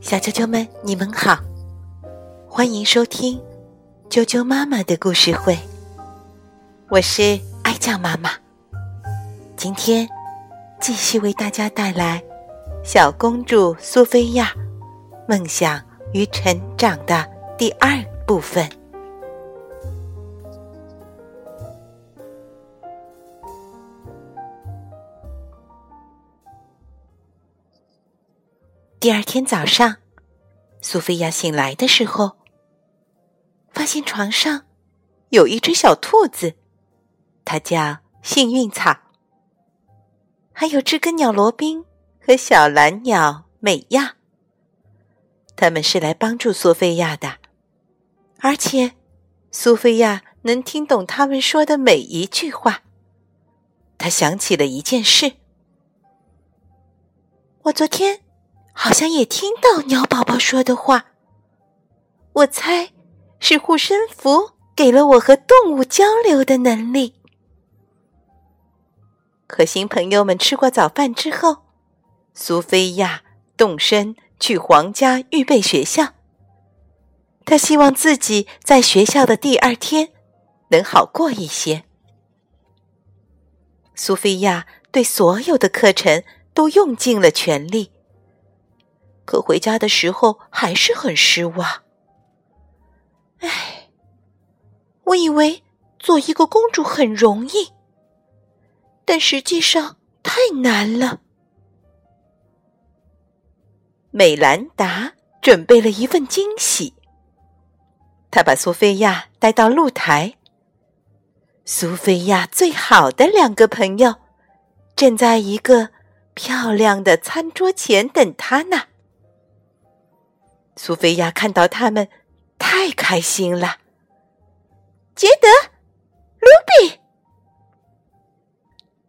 小啾啾们，你们好，欢迎收听啾啾妈妈的故事会。我是爱酱妈妈，今天继续为大家带来《小公主苏菲亚：梦想与成长》的第二部分。第二天早上，苏菲亚醒来的时候，发现床上有一只小兔子，它叫幸运草。还有知更鸟罗宾和小蓝鸟美亚，他们是来帮助苏菲亚的，而且苏菲亚能听懂他们说的每一句话。她想起了一件事：我昨天。好像也听到鸟宝宝说的话。我猜是护身符给了我和动物交流的能力。和新朋友们吃过早饭之后，苏菲亚动身去皇家预备学校。她希望自己在学校的第二天能好过一些。苏菲亚对所有的课程都用尽了全力。可回家的时候还是很失望。唉，我以为做一个公主很容易，但实际上太难了。美兰达准备了一份惊喜，她把苏菲亚带到露台。苏菲亚最好的两个朋友正在一个漂亮的餐桌前等她呢。苏菲亚看到他们，太开心了。杰德、卢比、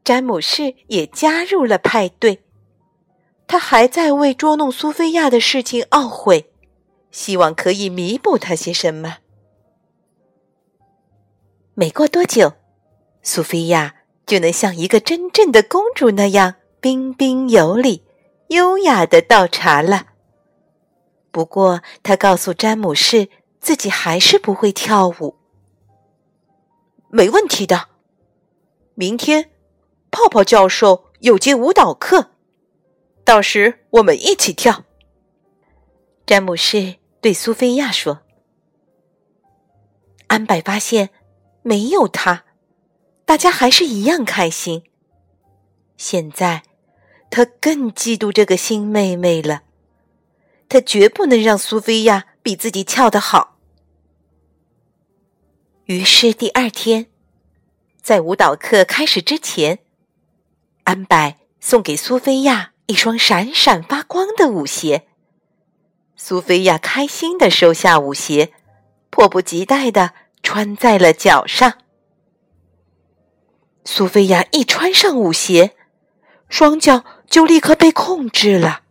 詹姆士也加入了派对。他还在为捉弄苏菲亚的事情懊悔，希望可以弥补他些什么。没过多久，苏菲亚就能像一个真正的公主那样彬彬有礼、优雅的倒茶了。不过，他告诉詹姆士，自己还是不会跳舞。没问题的，明天泡泡教授有节舞蹈课，到时我们一起跳。詹姆士对苏菲亚说：“安柏发现，没有他，大家还是一样开心。现在，他更嫉妒这个新妹妹了。”他绝不能让苏菲亚比自己跳得好。于是第二天，在舞蹈课开始之前，安柏送给苏菲亚一双闪闪发光的舞鞋。苏菲亚开心的收下舞鞋，迫不及待的穿在了脚上。苏菲亚一穿上舞鞋，双脚就立刻被控制了。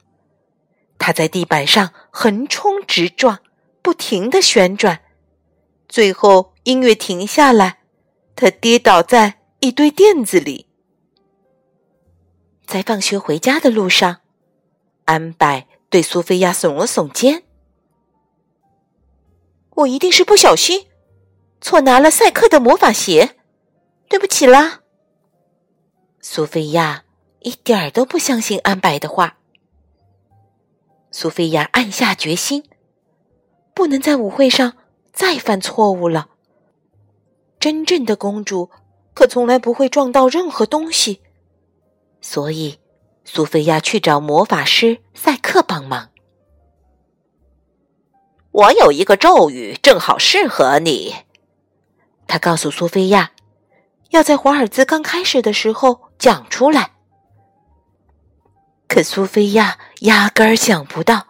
他在地板上横冲直撞，不停的旋转，最后音乐停下来，他跌倒在一堆垫子里。在放学回家的路上，安柏对苏菲亚耸了耸肩：“我一定是不小心，错拿了赛克的魔法鞋，对不起啦。”苏菲亚一点儿都不相信安柏的话。苏菲亚暗下决心，不能在舞会上再犯错误了。真正的公主可从来不会撞到任何东西，所以苏菲亚去找魔法师赛克帮忙。我有一个咒语，正好适合你。他告诉苏菲亚，要在华尔兹刚开始的时候讲出来。可苏菲亚压根儿想不到，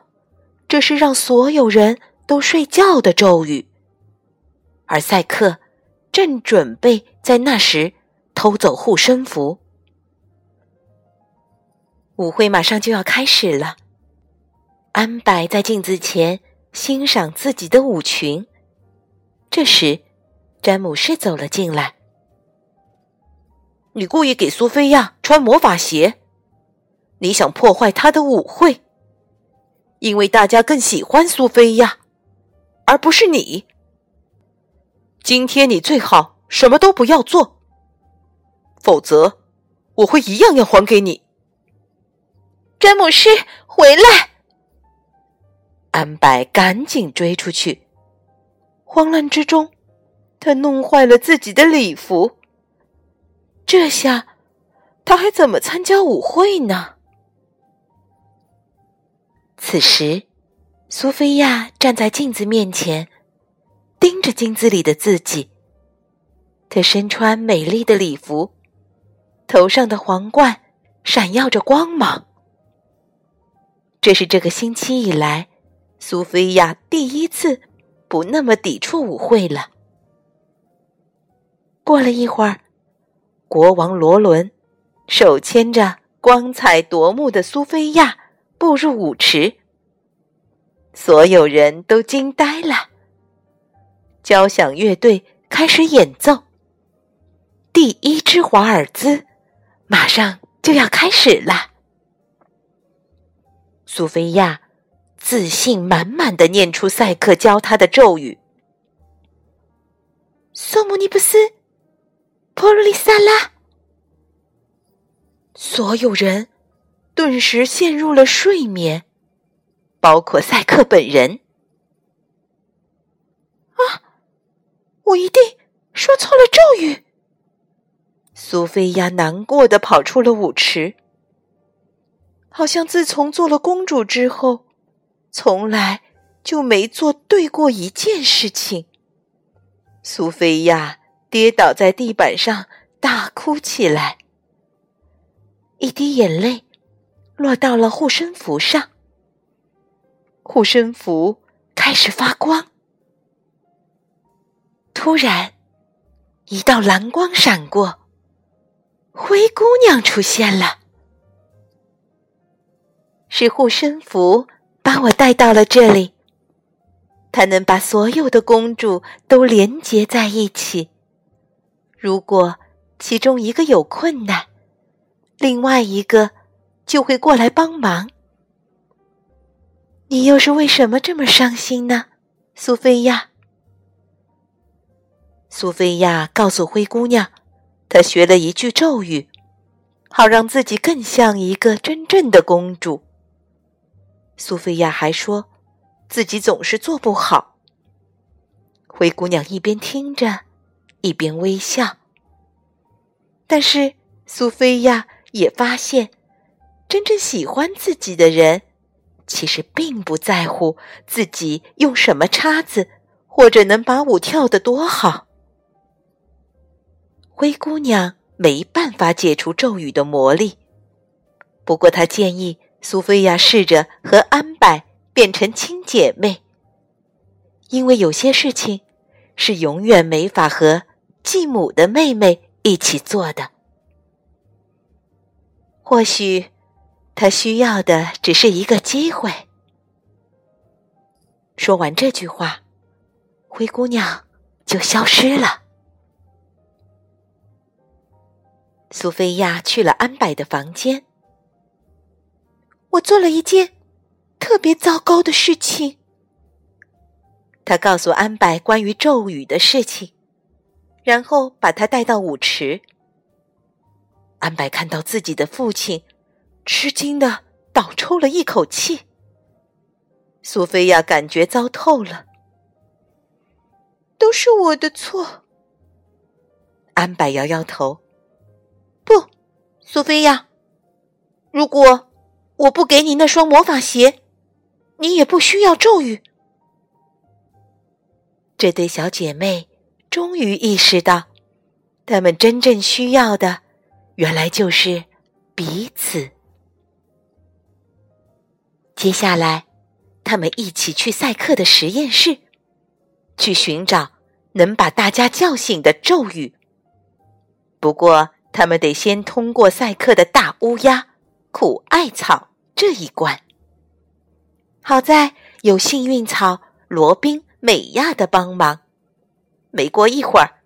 这是让所有人都睡觉的咒语，而赛克正准备在那时偷走护身符。舞会马上就要开始了，安柏在镜子前欣赏自己的舞裙。这时，詹姆士走了进来：“你故意给苏菲亚穿魔法鞋。”你想破坏他的舞会，因为大家更喜欢苏菲亚，而不是你。今天你最好什么都不要做，否则我会一样样还给你。詹姆斯，回来！安柏赶紧追出去，慌乱之中，他弄坏了自己的礼服。这下他还怎么参加舞会呢？此时，苏菲亚站在镜子面前。盯着镜子里的自己，她身穿美丽的礼服，头上的皇冠闪耀着光芒。这是这个星期以来，苏菲亚第一次不那么抵触舞会了。过了一会儿，国王罗伦手牵着光彩夺目的苏菲亚步入舞池，所有人都惊呆了。交响乐队开始演奏，第一支华尔兹马上就要开始了。苏菲亚自信满满的念出赛克教她的咒语：“索姆尼布斯，波罗利萨拉。”所有人顿时陷入了睡眠，包括赛克本人。啊我一定说错了咒语。苏菲亚难过的跑出了舞池，好像自从做了公主之后，从来就没做对过一件事情。苏菲亚跌倒在地板上，大哭起来，一滴眼泪落到了护身符上，护身符开始发光。突然，一道蓝光闪过，灰姑娘出现了。是护身符把我带到了这里，它能把所有的公主都连接在一起。如果其中一个有困难，另外一个就会过来帮忙。你又是为什么这么伤心呢，苏菲亚？苏菲亚告诉灰姑娘，她学了一句咒语，好让自己更像一个真正的公主。苏菲亚还说，自己总是做不好。灰姑娘一边听着，一边微笑。但是苏菲亚也发现，真正喜欢自己的人，其实并不在乎自己用什么叉子，或者能把舞跳得多好。灰姑娘没办法解除咒语的魔力，不过她建议苏菲亚试着和安柏变成亲姐妹，因为有些事情是永远没法和继母的妹妹一起做的。或许他需要的只是一个机会。说完这句话，灰姑娘就消失了。苏菲亚去了安柏的房间。我做了一件特别糟糕的事情。他告诉安柏关于咒语的事情，然后把他带到舞池。安柏看到自己的父亲，吃惊的倒抽了一口气。苏菲亚感觉糟透了，都是我的错。安柏摇摇头。不，苏菲亚，如果我不给你那双魔法鞋，你也不需要咒语。这对小姐妹终于意识到，她们真正需要的，原来就是彼此。接下来，他们一起去赛克的实验室，去寻找能把大家叫醒的咒语。不过，他们得先通过赛克的大乌鸦、苦艾草这一关。好在有幸运草罗宾、美亚的帮忙，没过一会儿，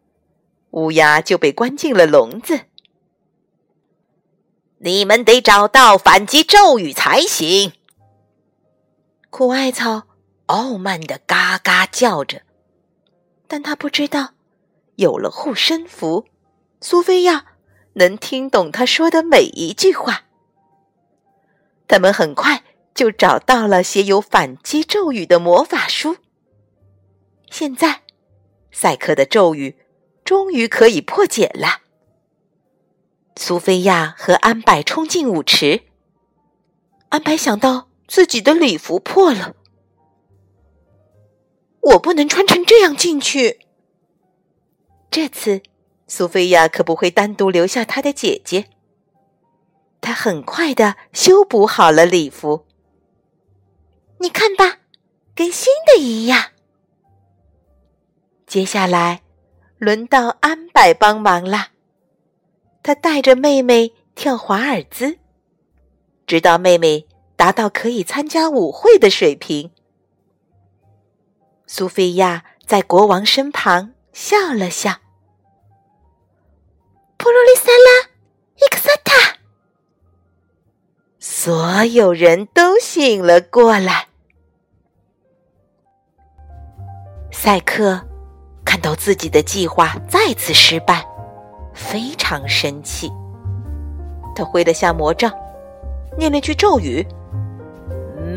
乌鸦就被关进了笼子。你们得找到反击咒语才行。苦艾草傲慢的嘎嘎叫着，但他不知道，有了护身符，苏菲亚能听懂他说的每一句话。他们很快就找到了写有反击咒语的魔法书。现在，赛克的咒语终于可以破解了。苏菲亚和安柏冲进舞池。安柏想到自己的礼服破了，我不能穿成这样进去。这次，苏菲亚可不会单独留下她的姐姐。她很快的修补好了礼服。你看吧，跟新的一样。接下来，轮到安柏帮忙了。他带着妹妹跳华尔兹，直到妹妹达到可以参加舞会的水平。苏菲亚在国王身旁笑了笑。普罗利萨拉，伊克萨塔，所有人都醒了过来。赛克看到自己的计划再次失败。非常生气，他挥了下魔杖，念了句咒语：“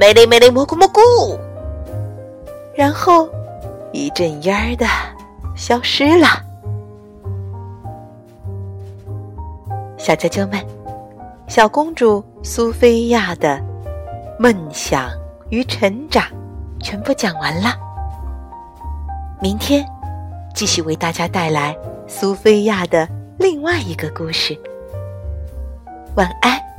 梅雷梅雷蘑菇蘑菇”，然后一阵烟儿的消失了。小啾啾们，小公主苏菲亚的梦想与成长全部讲完了。明天继续为大家带来苏菲亚的。另外一个故事，晚安。